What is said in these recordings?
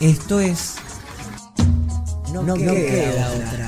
Esto es. No, no queda, queda otra.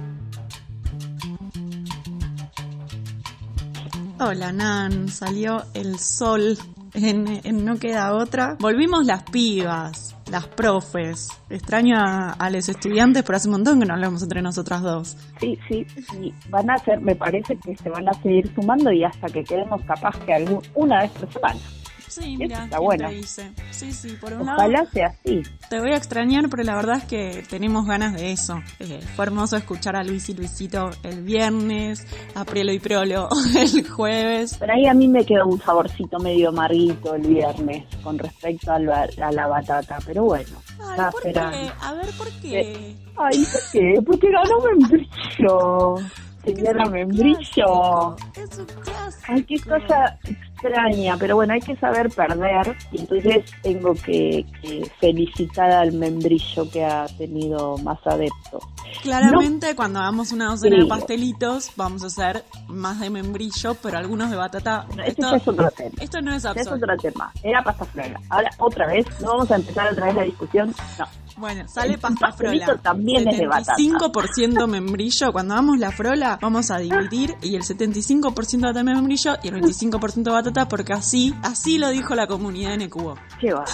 Hola Nan, salió el sol en, No Queda Otra. Volvimos las pibas, las profes. Extraño a, los estudiantes, pero hace un montón que no hablamos entre nosotras dos. Sí, sí, sí. Van a ser, me parece que se van a seguir sumando y hasta que quedemos capaz que algún, una vez por semana. Sí, mira, está bueno. Sí, sí, por un Ojalá sea así. Te voy a extrañar, pero la verdad es que tenemos ganas de eso. Eh, fue hermoso escuchar a Luis y Luisito el viernes, a Prielo y Prolo el jueves. Pero ahí a mí me quedó un saborcito medio amarguito el viernes con respecto a la, a la batata, pero bueno. Ay, ¿por qué? A ver, ¿por qué? Ay, ¿por qué? Porque ganó membrillo. Señora membrillo. Ay, qué cosa extraña, pero bueno, hay que saber perder y entonces tengo que, felicitar al membrillo que ha tenido más adeptos. Claramente cuando hagamos una docena de pastelitos vamos a hacer más de membrillo, pero algunos de batata. esto, es otro tema. Esto no es, es otro tema. Era pasta flora. Ahora otra vez, no vamos a empezar otra vez la discusión. No. Bueno, sale pasta frola. también es de batata. 5% membrillo. Cuando hagamos la frola, vamos a dividir y el 75% de membrillo y el 25% de batata, porque así, así lo dijo la comunidad en Ecubo. ¿Qué va?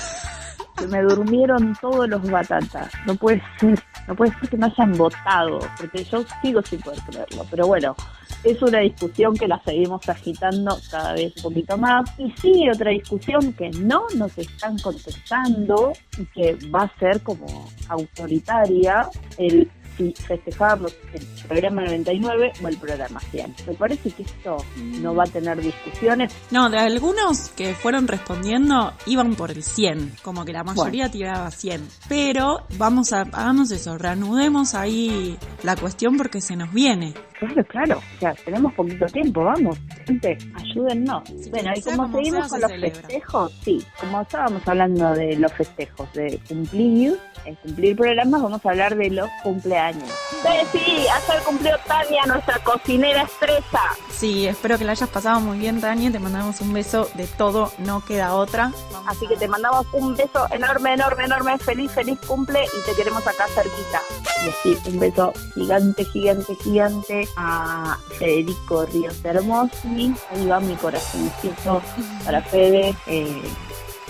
Se me durmieron todos los batatas. No puede ser, no puede ser que no hayan votado, porque yo sigo sin poder creerlo. Pero bueno, es una discusión que la seguimos agitando cada vez un poquito más. Y sigue otra discusión que no nos están contestando y que va a ser como autoritaria el si festejarlos el programa 99 o el programa 100. Me parece que esto no va a tener discusiones. No, de algunos que fueron respondiendo iban por el 100, como que la mayoría tiraba 100. Pero vamos a, hagamos eso, reanudemos ahí la cuestión porque se nos viene. Claro, claro, o sea, tenemos poquito tiempo, vamos, gente, ayúdennos. bueno, y como seguimos con los festejos, sí, como estábamos hablando de los festejos, de cumplir, en cumplir programas, vamos a hablar de los cumpleaños. Sí, sí, el cumplió Tania, nuestra cocinera estresa. Sí, espero que la hayas pasado muy bien, Tania, te mandamos un beso de todo, no queda otra. Así que te mandamos un beso enorme, enorme, enorme, feliz, feliz cumple y te queremos acá cerquita. Y así, un beso gigante, gigante, gigante a Federico Ríos Hermosi. Ahí va mi corazoncito para Fede. Eh,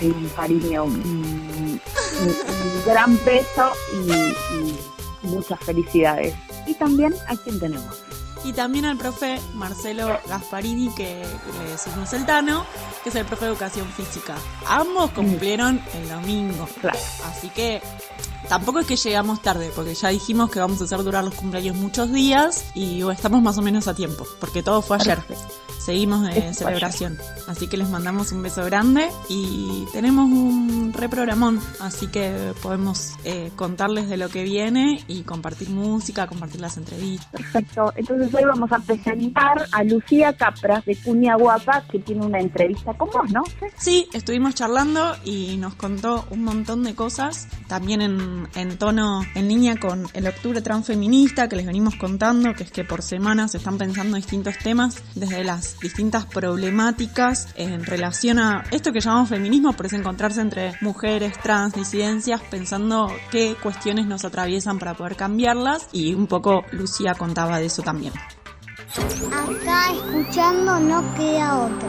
un cariño, un, gran beso y, muchas felicidades. Y también a quien tenemos. Y también al profe Marcelo Gasparini, que le decimos el Tano, que es el profe de educación física. Ambos cumplieron el domingo. Claro. Así que Tampoco es que llegamos tarde, porque ya dijimos que vamos a hacer durar los cumpleaños muchos días y estamos más o menos a tiempo, porque todo fue ayer. Seguimos de celebración. Así que les mandamos un beso grande y tenemos un reprogramón, así que podemos eh, contarles de lo que viene y compartir música, compartir las entrevistas. Perfecto. Entonces hoy vamos a presentar a Lucía Capra de Cuña Guapa, que tiene una entrevista con vos, ¿no? Sí, estuvimos charlando y nos contó un montón de cosas, también en en, tono, en línea con el octubre transfeminista que les venimos contando, que es que por semana se están pensando distintos temas, desde las distintas problemáticas en relación a esto que llamamos feminismo, pero es encontrarse entre mujeres, trans, disidencias, pensando qué cuestiones nos atraviesan para poder cambiarlas y un poco Lucía contaba de eso también. Acá escuchando no queda otra.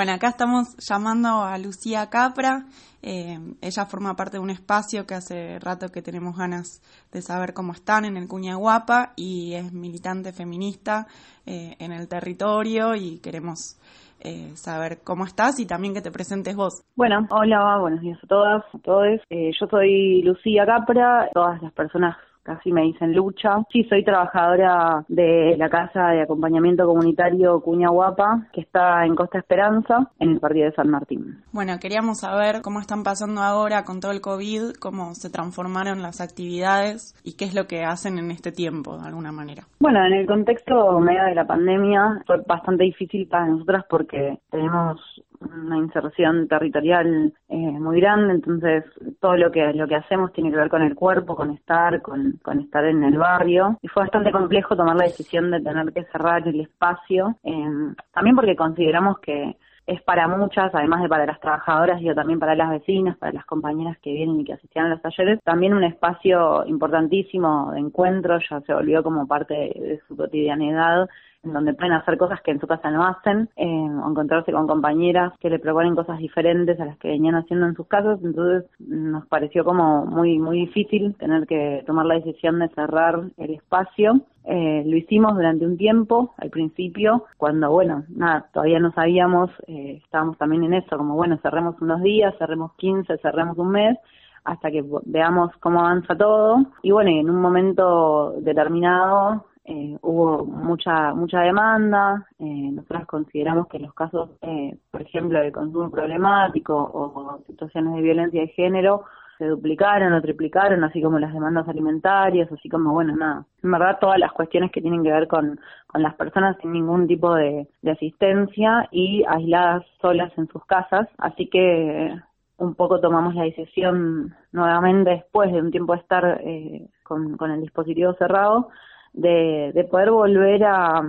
Bueno, acá estamos llamando a Lucía Capra. Eh, ella forma parte de un espacio que hace rato que tenemos ganas de saber cómo están en el Cuña Guapa y es militante feminista eh, en el territorio y queremos eh, saber cómo estás y también que te presentes vos. Bueno, hola, buenos días a todas, a todos. yo soy Lucía Capra, todas las personas casi me dicen lucha. Sí, soy trabajadora de la Casa de Acompañamiento Comunitario Cuña Guapa, que está en Costa Esperanza, en el partido de San Martín. Bueno, queríamos saber cómo están pasando ahora con todo el COVID, cómo se transformaron las actividades y qué es lo que hacen en este tiempo, de alguna manera. Bueno, en el contexto medio de la pandemia fue bastante difícil para nosotras porque tenemos una inserción territorial eh, muy grande, entonces todo lo que lo que hacemos tiene que ver con el cuerpo, con estar, con, con estar en el barrio. Y fue bastante complejo tomar la decisión de tener que cerrar el espacio, eh, también porque consideramos que es para muchas, además de para las trabajadoras, y también para las vecinas, para las compañeras que vienen y que asistían a los talleres, también un espacio importantísimo de encuentro, ya se volvió como parte de su cotidianidad en donde pueden hacer cosas que en su casa no hacen, eh, o encontrarse con compañeras que le proponen cosas diferentes a las que venían haciendo en sus casas, entonces nos pareció como muy muy difícil tener que tomar la decisión de cerrar el espacio. Eh, lo hicimos durante un tiempo, al principio, cuando, bueno, nada, todavía no sabíamos, eh, estábamos también en eso, como, bueno, cerremos unos días, cerremos 15, cerremos un mes, hasta que veamos cómo avanza todo. Y bueno, en un momento determinado eh, hubo mucha mucha demanda. Eh, nosotros consideramos que los casos, eh, por ejemplo, de consumo problemático o situaciones de violencia de género se duplicaron o triplicaron, así como las demandas alimentarias, así como, bueno, nada, en verdad todas las cuestiones que tienen que ver con, con las personas sin ningún tipo de, asistencia y aisladas solas en sus casas. Así que un poco tomamos la decisión nuevamente después de un tiempo de estar eh, con, con el dispositivo cerrado de, de poder volver a,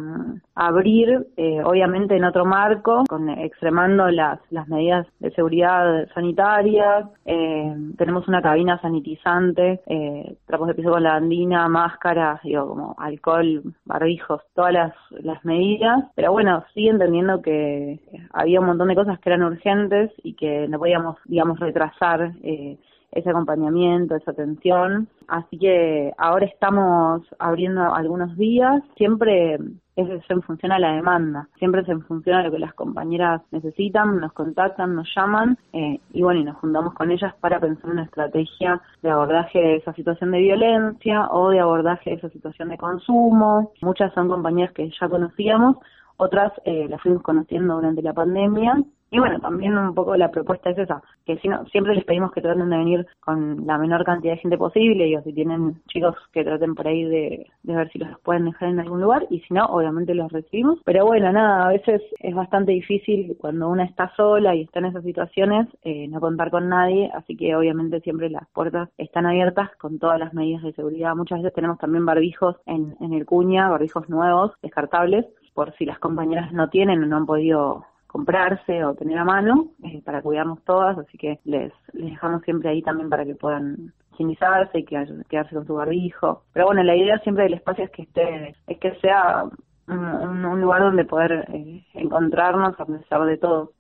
abrir, eh, obviamente en otro marco, con extremando las, las medidas de seguridad sanitarias. Eh, tenemos una cabina sanitizante, eh, trapos de piso con lavandina, máscaras, digo, como alcohol, barbijos, todas las, las medidas. Pero bueno, sí entendiendo que había un montón de cosas que eran urgentes y que no podíamos, digamos, retrasar. Eh, ese acompañamiento, esa atención. Así que ahora estamos abriendo algunos días, siempre es en función a la demanda, siempre es en función a lo que las compañeras necesitan, nos contactan, nos llaman eh, y bueno, y nos juntamos con ellas para pensar una estrategia de abordaje de esa situación de violencia o de abordaje de esa situación de consumo. Muchas son compañeras que ya conocíamos, otras eh, las fuimos conociendo durante la pandemia y bueno, también un poco la propuesta es esa, que si no, siempre les pedimos que traten de venir con la menor cantidad de gente posible, y o si tienen chicos que traten por ahí de, ver si los pueden dejar en algún lugar, y si no, obviamente los recibimos. Pero bueno, nada, a veces es bastante difícil cuando una está sola y está en esas situaciones, eh, no contar con nadie, así que obviamente siempre las puertas están abiertas con todas las medidas de seguridad. Muchas veces tenemos también barbijos en, en el cuña, barbijos nuevos, descartables, por si las compañeras no tienen o no han podido comprarse o tener a mano eh, para cuidarnos todas, así que les, les dejamos siempre ahí también para que puedan higienizarse y quedarse con su barbijo. Pero bueno, la idea siempre del espacio es que esté, es que sea un, lugar donde poder eh, encontrarnos a pesar de todo.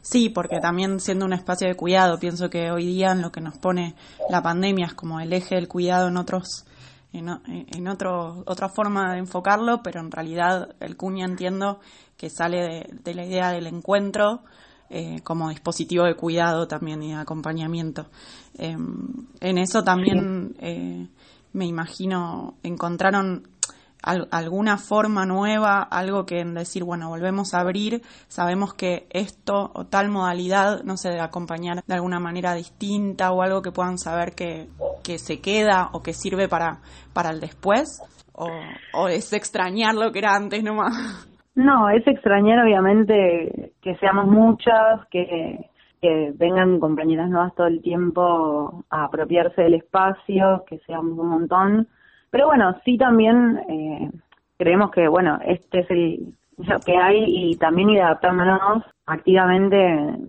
Sí, porque también siendo un espacio de cuidado, pienso que hoy día en lo que nos pone la pandemia es como el eje del cuidado en otros en, otro, otra forma de enfocarlo, pero en realidad el cuña entiendo que sale de, la idea del encuentro eh, como dispositivo de cuidado también y de acompañamiento. Em, en eso también eh, me imagino encontraron alguna forma nueva, algo que en decir, bueno, volvemos a abrir, sabemos que esto o tal modalidad no se debe acompañar de alguna manera distinta o algo que puedan saber que, que se queda o que sirve para, para el después, o, es extrañar lo que era antes nomás. No, es extrañar obviamente que seamos muchas, que, que vengan compañeras nuevas todo el tiempo a apropiarse del espacio, que seamos un montón. Pero bueno, sí también eh, creemos que, bueno, este es el lo que hay y también ir adaptándonos activamente,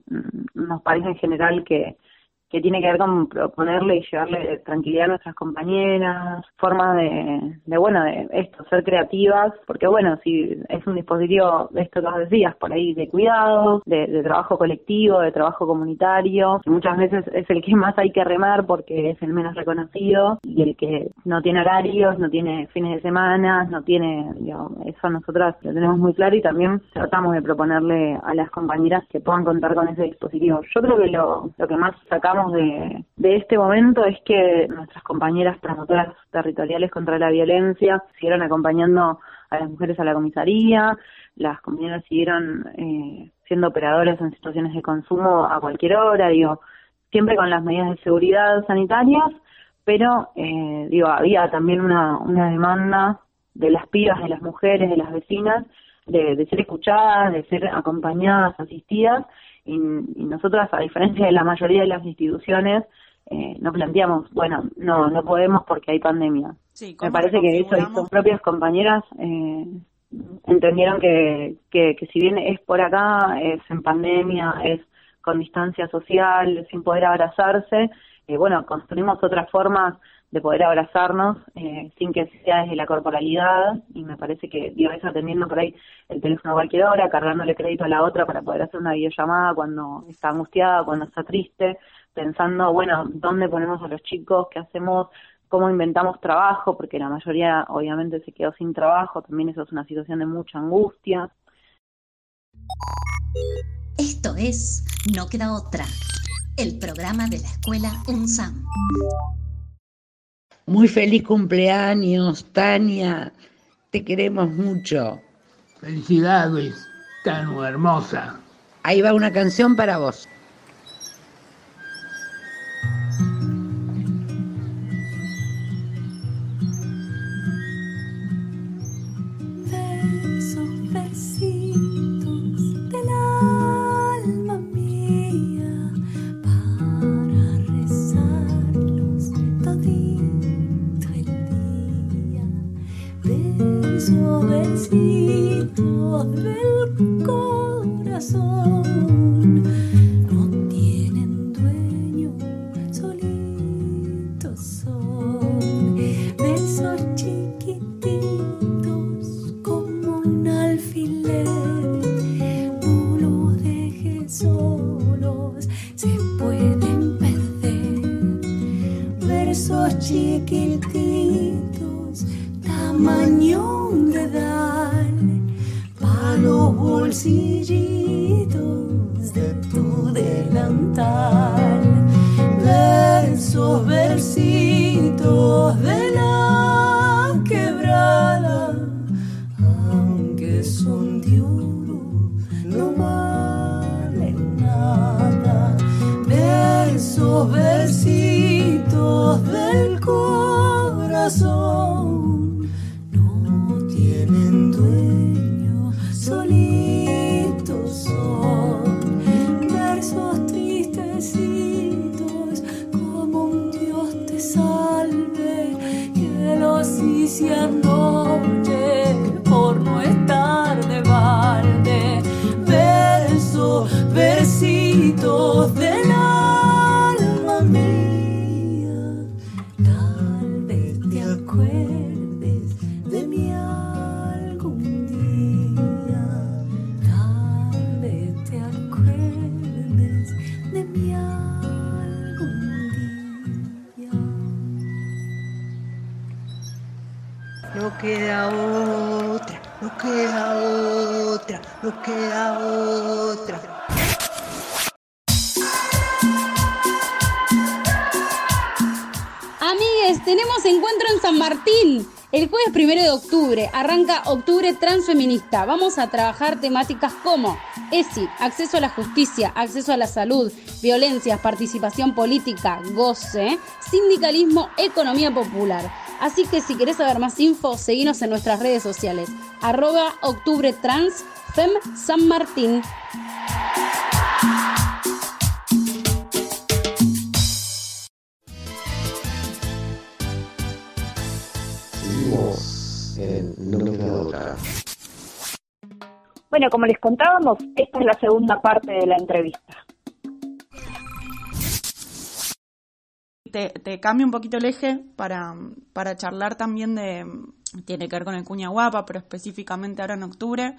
mm, nos parece en general que que tiene que ver con proponerle y llevarle tranquilidad a nuestras compañeras, formas de, de, bueno, de esto, ser creativas, porque bueno, si es un dispositivo esto que decías, por ahí de cuidado, de, de trabajo colectivo, de trabajo comunitario, muchas veces es el que más hay que remar porque es el menos reconocido y el que no tiene horarios, no tiene fines de semana, no tiene, digamos, eso nosotras lo tenemos muy claro y también tratamos de proponerle a las compañeras que puedan contar con ese dispositivo. Yo creo que lo, lo que más sacamos de, de este momento es que nuestras compañeras promotoras territoriales contra la violencia siguieron acompañando a las mujeres a la comisaría, las compañeras siguieron eh, siendo operadoras en situaciones de consumo a cualquier hora, digo, siempre con las medidas de seguridad sanitarias, pero eh, digo, había también una, una demanda de las pibas, de las mujeres, de las vecinas, de, de ser escuchadas, de ser acompañadas, asistidas, y, y nosotras, a diferencia de la mayoría de las instituciones, eh, no planteamos, bueno, no, no podemos porque hay pandemia. Me parece que eso, sus propias compañeras eh, entendieron que, que, que si bien es por acá, es en pandemia, es con distancia social, sin poder abrazarse, eh, bueno, construimos otras formas de poder abrazarnos eh, sin que sea desde la corporalidad y me parece que digo eso atendiendo por ahí el teléfono a cualquier hora, cargándole crédito a la otra para poder hacer una videollamada cuando está angustiada, cuando está triste, pensando, bueno, ¿dónde ponemos a los chicos? ¿Qué hacemos? ¿Cómo inventamos trabajo? Porque la mayoría obviamente se quedó sin trabajo, también eso es una situación de mucha angustia. Esto es No queda otra, el programa de la escuela UNSAM. Muy feliz cumpleaños, Tania. Te queremos mucho. Felicidades, Tanu hermosa. Ahí va una canción para vos. Versitos del corazón corazón queda otra. Amigues, tenemos encuentro en San Martín. El jueves primero de octubre arranca Octubre Transfeminista. Vamos a trabajar temáticas como ESI, acceso a la justicia, acceso a la salud, violencias, participación política, goce, sindicalismo, economía popular. Así que si querés saber más info, seguinos en nuestras redes sociales. Arroba Octubre Trans, Fem San Martín. Seguimos en No Me Queda Otra. Bueno, como les contábamos, esta es la segunda parte de la entrevista. Te, te cambio un poquito el eje para, para charlar también de, tiene que ver con el Cuña Guapa, pero específicamente ahora en octubre,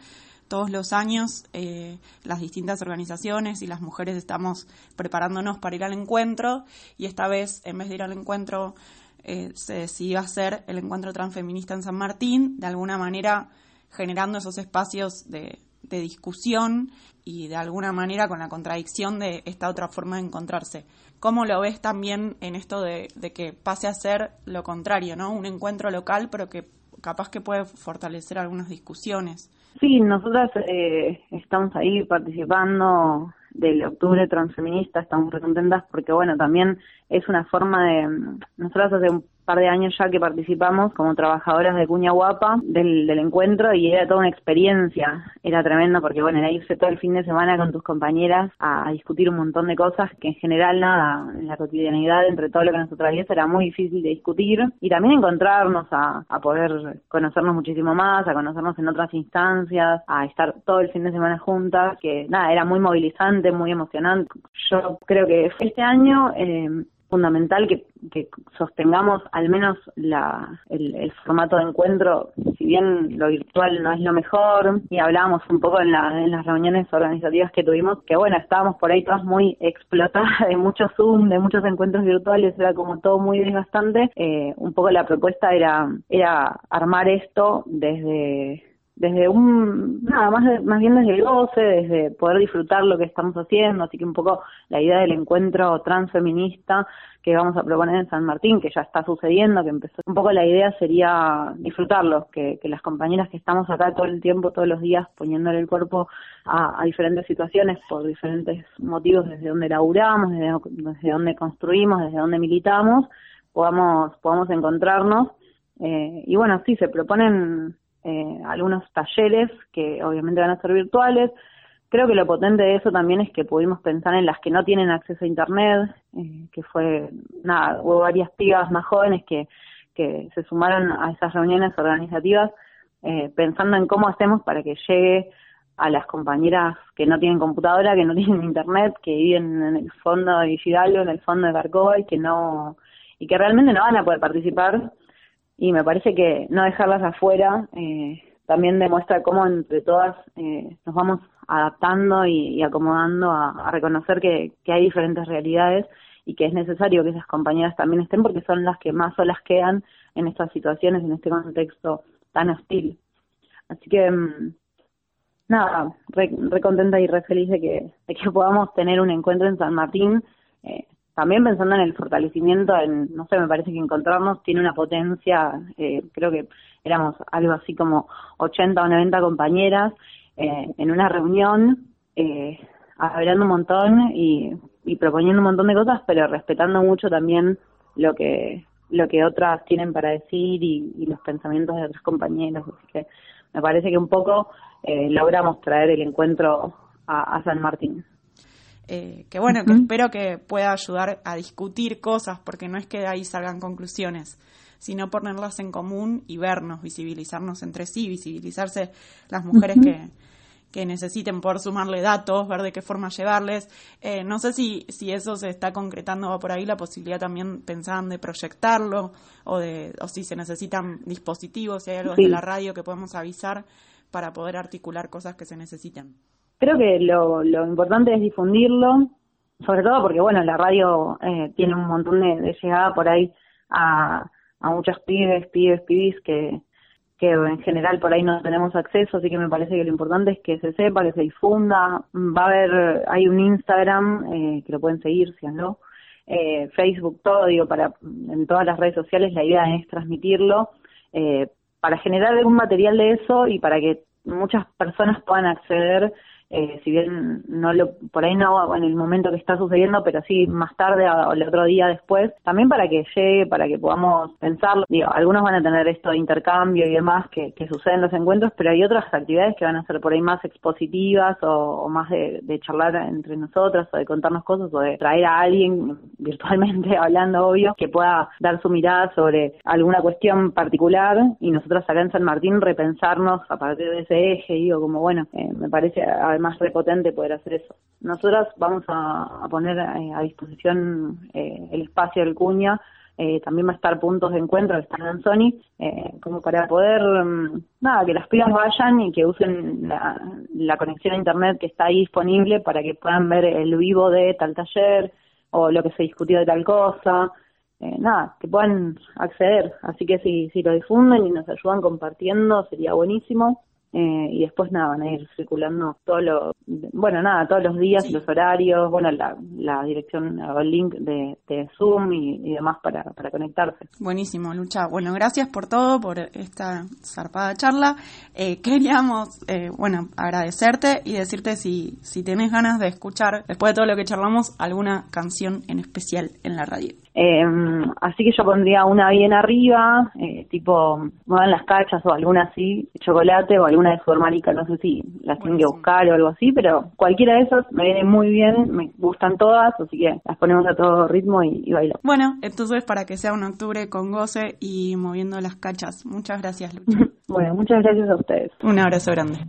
todos los años eh, las distintas organizaciones y las mujeres estamos preparándonos para ir al encuentro y esta vez, en vez de ir al encuentro, eh, se decidió hacer el encuentro transfeminista en San Martín, de alguna manera generando esos espacios de, de discusión y de alguna manera con la contradicción de esta otra forma de encontrarse. ¿Cómo lo ves también en esto de, de, que pase a ser lo contrario, ¿no? Un encuentro local, pero que capaz que puede fortalecer algunas discusiones. Sí, nosotras eh, estamos ahí participando del octubre transfeminista, estamos muy contentas porque, bueno, también es una forma de... Nosotras hace un par de años ya que participamos como trabajadoras de Cuña Guapa del, del encuentro y era toda una experiencia, era tremendo porque bueno, era irse todo el fin de semana con tus compañeras a, discutir un montón de cosas que en general nada, en la cotidianidad entre todo lo que nos atraviesa era muy difícil de discutir y también encontrarnos a, a poder conocernos muchísimo más, a conocernos en otras instancias, a estar todo el fin de semana juntas, que nada, era muy movilizante, muy emocionante. Yo creo que este año eh, fundamental que, que, sostengamos al menos la, el, el, formato de encuentro, si bien lo virtual no es lo mejor, y hablábamos un poco en, la, en las reuniones organizativas que tuvimos, que bueno, estábamos por ahí todas muy explotadas de mucho Zoom, de muchos encuentros virtuales, era como todo muy desgastante, eh, un poco la propuesta era, era armar esto desde desde un, nada, más, más bien desde el goce, desde poder disfrutar lo que estamos haciendo, así que un poco la idea del encuentro transfeminista que vamos a proponer en San Martín, que ya está sucediendo, que empezó, un poco la idea sería disfrutarlo, que, que las compañeras que estamos acá todo el tiempo, todos los días, poniéndole el cuerpo a, diferentes situaciones por diferentes motivos, desde donde laburamos, desde, desde donde construimos, desde donde militamos, podamos, podamos encontrarnos. Eh, y bueno, sí, se proponen eh, algunos talleres que obviamente van a ser virtuales. Creo que lo potente de eso también es que pudimos pensar en las que no tienen acceso a Internet, eh, que fue, nada, hubo varias pibas más jóvenes que, que se sumaron a esas reuniones organizativas eh, pensando en cómo hacemos para que llegue a las compañeras que no tienen computadora, que no tienen internet, que viven en el fondo de Hidalgo, en el fondo de Carcova y que no y que realmente no van a poder participar y me parece que no dejarlas afuera eh, también demuestra cómo entre todas eh, nos vamos adaptando y, acomodando a, reconocer que, que, hay diferentes realidades y que es necesario que esas compañeras también estén porque son las que más solas quedan en estas situaciones, en este contexto tan hostil. Así que, mmm, nada, re, re, y re feliz de que, de que podamos tener un encuentro en San Martín. Eh, también pensando en el fortalecimiento, en, no sé, me parece que encontrarnos tiene una potencia, eh, creo que éramos algo así como 80 o 90 compañeras eh, en una reunión, eh, hablando un montón y, y proponiendo un montón de cosas, pero respetando mucho también lo que lo que otras tienen para decir y, y los pensamientos de otros compañeros. Así que me parece que un poco eh, logramos traer el encuentro a, a San Martín. Eh, que bueno, que espero que pueda ayudar a discutir cosas, porque no es que de ahí salgan conclusiones, sino ponerlas en común y vernos, visibilizarnos entre sí, visibilizarse las mujeres que, que necesiten poder sumarle datos, ver de qué forma llevarles. Eh, no sé si, si eso se está concretando por ahí, la posibilidad también pensaban de proyectarlo o, de, o si se necesitan dispositivos, si hay algo sí. de la radio que podemos avisar para poder articular cosas que se necesitan creo que lo, lo importante es difundirlo, sobre todo porque, bueno, la radio eh, tiene un montón de, de, llegada por ahí a, a muchos pibes, pibes, pibis que, que en general por ahí no tenemos acceso, así que me parece que lo importante es que se sepa, que se difunda. Va a haber, hay un Instagram eh, que lo pueden seguir, síganlo, eh, Facebook, todo, digo, para en todas las redes sociales la idea es transmitirlo eh, para generar algún material de eso y para que muchas personas puedan acceder eh, si bien no lo, por ahí no en el momento que está sucediendo, pero sí más tarde o el otro día después, también para que llegue, para que podamos pensarlo. Digo, algunos van a tener esto de intercambio y demás que, que sucede en los encuentros, pero hay otras actividades que van a ser por ahí más expositivas o, más de, charlar entre nosotros o de contarnos cosas o de traer a alguien virtualmente hablando, obvio, que pueda dar su mirada sobre alguna cuestión particular y nosotros acá en San Martín repensarnos a partir de ese eje, digo, como bueno, eh, me parece además repotente poder hacer eso. Nosotras vamos a, poner eh, a disposición eh, el espacio del Cuña eh, también va a estar puntos de encuentro están en Sony, eh, como para poder, mm, nada, que las pibas vayan y que usen la, conexión a internet que está ahí disponible para que puedan ver el vivo de tal taller o lo que se discutió de tal cosa, eh, nada, que puedan acceder. Así que si, si lo difunden y nos ayudan compartiendo sería buenísimo. Eh, y después nada, van a ir circulando todo lo, bueno, nada, todos los días, los horarios, bueno, la, la dirección o el link de, Zoom y, demás para, para conectarse. Buenísimo, Lucha. Bueno, gracias por todo, por esta zarpada charla. Eh, queríamos, eh, bueno, agradecerte y decirte si, si tenés ganas de escuchar, después de todo lo que charlamos, alguna canción en especial en la radio. Eh, así que yo pondría una bien arriba, eh, tipo Muevan las cachas o alguna así, chocolate o alguna de su marica, no sé si las tienen que buscar o algo así, pero cualquiera de esas me viene muy bien, me gustan todas, así que las ponemos a todo ritmo y, y bailamos. Bueno, entonces para que sea un octubre con goce y moviendo las cachas. Muchas gracias, Lucha. bueno, muchas gracias a ustedes. Un abrazo grande.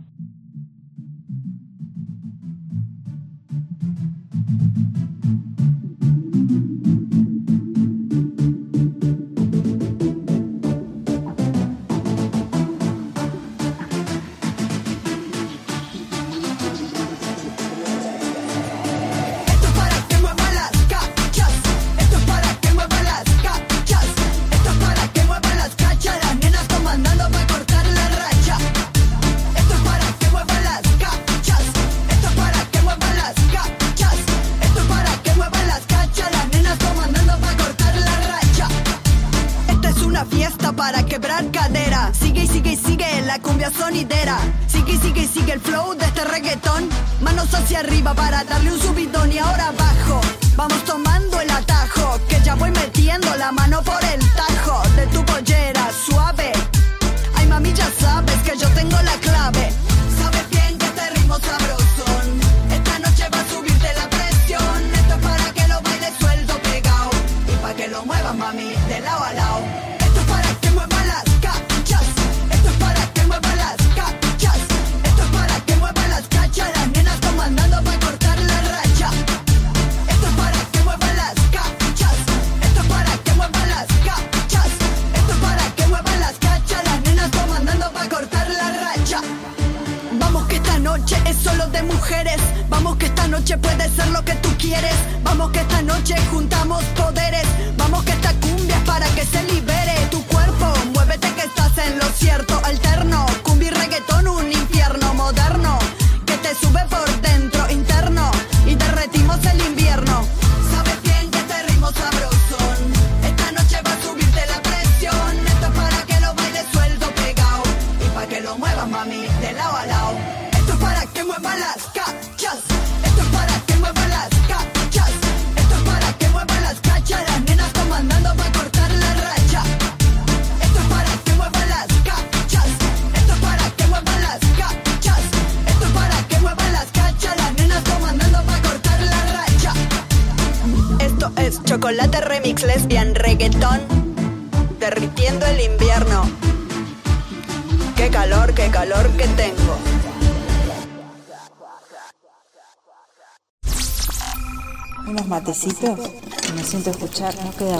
Me siento escuchar, no queda.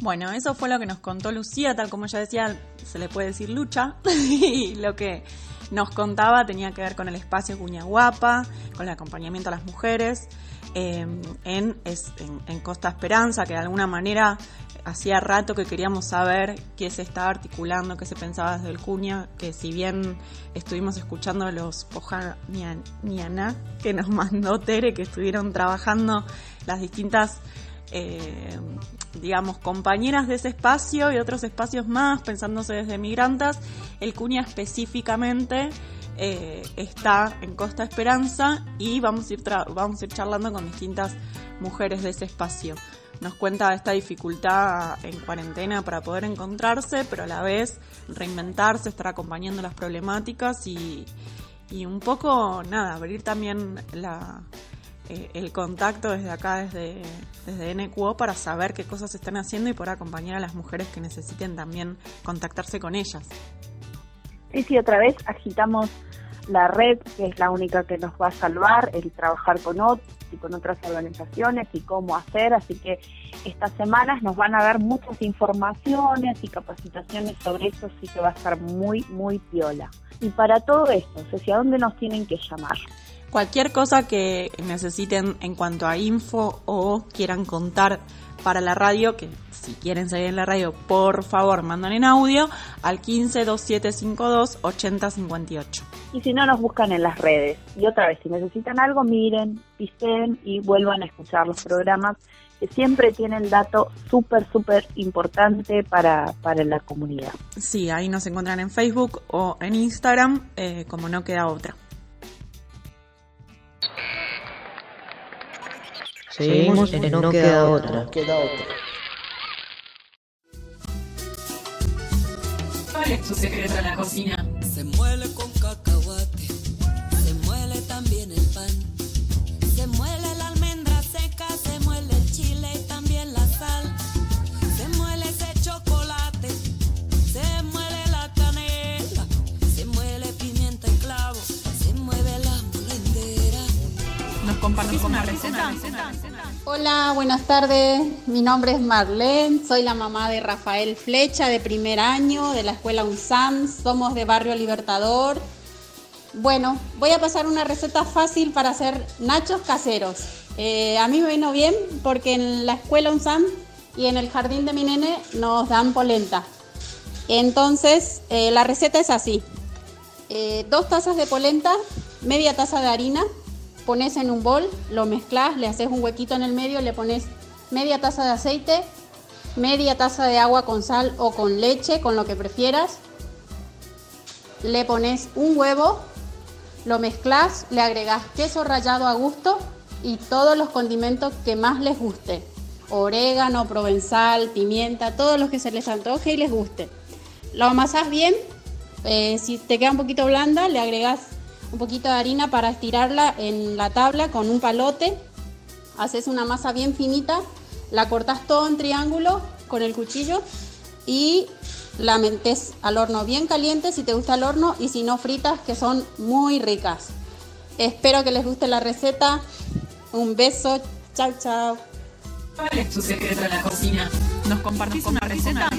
Bueno, eso fue lo que nos contó Lucía, tal como ya decía, se le puede decir lucha, y lo que nos contaba tenía que ver con el espacio Cuña Guapa, con el acompañamiento a las mujeres, eh, en, en, Costa Esperanza, que de alguna manera hacía rato que queríamos saber qué se estaba articulando, qué se pensaba desde el Cuña, que si bien estuvimos escuchando los Poja Niana que nos mandó Tere, que estuvieron trabajando las distintas eh, digamos, compañeras de ese espacio y otros espacios más, pensándose desde migrantas, el CUNIA específicamente eh, está en Costa Esperanza y vamos a, ir vamos a ir charlando con distintas mujeres de ese espacio. Nos cuenta esta dificultad en cuarentena para poder encontrarse, pero a la vez reinventarse, estar acompañando las problemáticas y, y un poco, nada, abrir también la, eh, el contacto desde acá, desde, desde NQO, para saber qué cosas se están haciendo y poder acompañar a las mujeres que necesiten también contactarse con ellas. Sí, sí, otra vez agitamos la red, que es la única que nos va a salvar, el trabajar con otros y con otras organizaciones y cómo hacer, así que estas semanas nos van a dar muchas informaciones y capacitaciones sobre eso, así que va a estar muy, muy piola. Y para todo esto, ¿hacia dónde nos tienen que llamar? Cualquier cosa que necesiten en cuanto a info o quieran contar para la radio, que si quieren salir en la radio, por favor, mandan en audio al 15 2752 8058. Y si no, nos buscan en las redes. Y otra vez, si necesitan algo, miren, pisen y vuelvan a escuchar los programas que siempre tienen dato súper, súper importante para, para la comunidad. Sí, ahí nos encuentran en Facebook o en Instagram, eh, como no queda otra. Seguimos en No, queda, otra. ¿Cuál es tu secreto en la cocina? Se muele con cacahuate, compartís una receta? Hola, buenas tardes. Mi nombre es Marlene, soy la mamá de Rafael Flecha de primer año de la escuela UNSAM, somos de Barrio Libertador. Bueno, voy a pasar una receta fácil para hacer nachos caseros. Eh, a mí me vino bien porque en la escuela UNSAM y en el jardín de mi nene nos dan polenta. Entonces, eh, la receta es así. Eh, dos tazas de polenta, media taza de harina, pones en un bol, lo mezclas, le haces un huequito en el medio, le pones media taza de aceite, media taza de agua con sal o con leche, con lo que prefieras. Le pones un huevo, lo mezclas, le agregas queso rallado a gusto y todos los condimentos que más les guste. Orégano, provenzal, pimienta, todos los que se les antoje y les guste. Lo amasas bien, eh, si te queda un poquito blanda, le agregas un poquito de harina para estirarla en la tabla con un palote. Haces una masa bien finita, la cortas todo en triángulo con el cuchillo y la metes al horno bien caliente si te gusta el horno y si no fritas que son muy ricas. Espero que les guste la receta. Un beso. Chao, chao. ¿Cuál es tu secreto en la cocina? ¿Nos compartís una receta?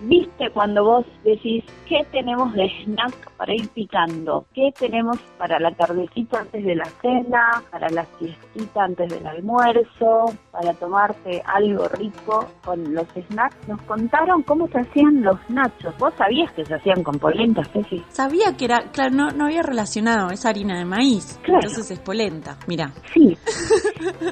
¿Viste cuando vos decís qué tenemos de snack para ir picando? ¿Qué tenemos para la tardecita antes de la cena? ¿Para la siestita antes del almuerzo? ¿Para tomarte algo rico con los snacks? Nos contaron cómo se hacían los nachos. ¿Vos sabías que se hacían con polenta, Ceci? Sabía que era, claro, no, no había relacionado, es harina de maíz. Claro. Entonces es polenta, mira. Sí.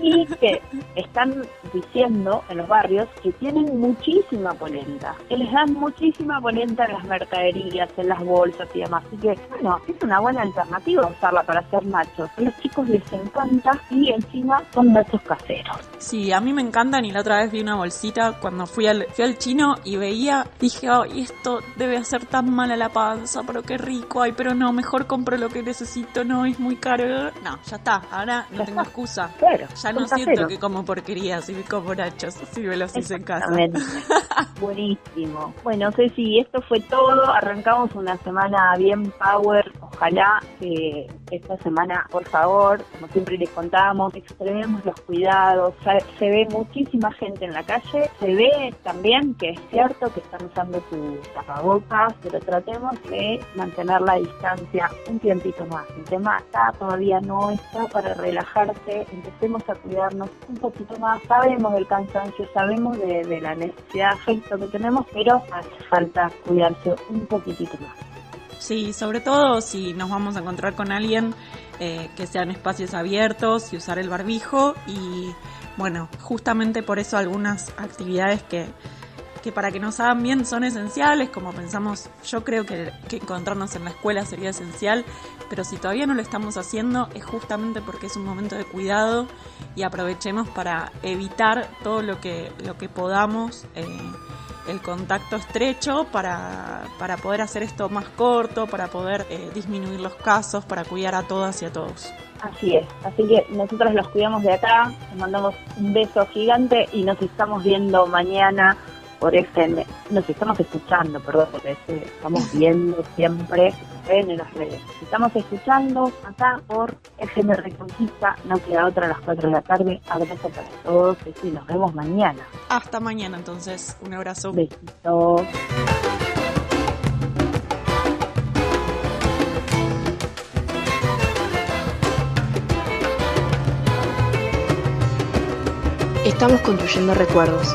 y que están diciendo en los barrios que tienen muchísima polenta. Dan muchísima polenta en las mercaderías, en las bolsas y demás. Así que, bueno, es una buena alternativa usarla para hacer nachos. A los chicos les encanta y encima son nachos caseros. Sí, a mí me encantan y la otra vez vi una bolsita cuando fui al, fui al chino y veía, dije, ay, esto debe hacer tan mal a la panza, pero qué rico, ay, pero no, mejor compro lo que necesito, no, es muy caro. No, ya está, ahora no tengo excusa. Claro, ya no siento que como porquería si me como nachos, si me los hice en casa. Buenísimo. Bueno, Ceci, esto fue todo. Arrancamos una semana bien power. Ojalá que esta semana, por favor, como siempre les contamos, extrememos los cuidados. Se, se ve muchísima gente en la calle. Se ve también que es cierto que están usando sus tapabocas, pero tratemos de mantener la distancia un tiempito más. El tema está, todavía no está para relajarse. Empecemos a cuidarnos un poquito más. Sabemos del cansancio, sabemos de, de la necesidad de afecto que tenemos, pero hace falta cuidarse un poquitito más. Sí, sobre todo si nos vamos a encontrar con alguien, eh, que sean espacios abiertos y usar el barbijo y bueno, justamente por eso algunas actividades que, que para que nos hagan bien son esenciales, como pensamos, yo creo que, que encontrarnos en la escuela sería esencial, pero si todavía no lo estamos haciendo es justamente porque es un momento de cuidado y aprovechemos para evitar todo lo que, lo que podamos. Eh, el contacto estrecho para, para, poder hacer esto más corto, para poder eh, disminuir los casos, para cuidar a todas y a todos. Así es, así que nosotros los cuidamos de acá, les mandamos un beso gigante y nos estamos viendo mañana por FM, nos estamos escuchando, perdón, porque estamos viendo siempre en las redes. Estamos escuchando acá por FM Reconquista, no queda otra a las 4 de la tarde. Abrazo para todos y nos vemos mañana. Hasta mañana entonces, un abrazo. Besitos. Estamos construyendo recuerdos,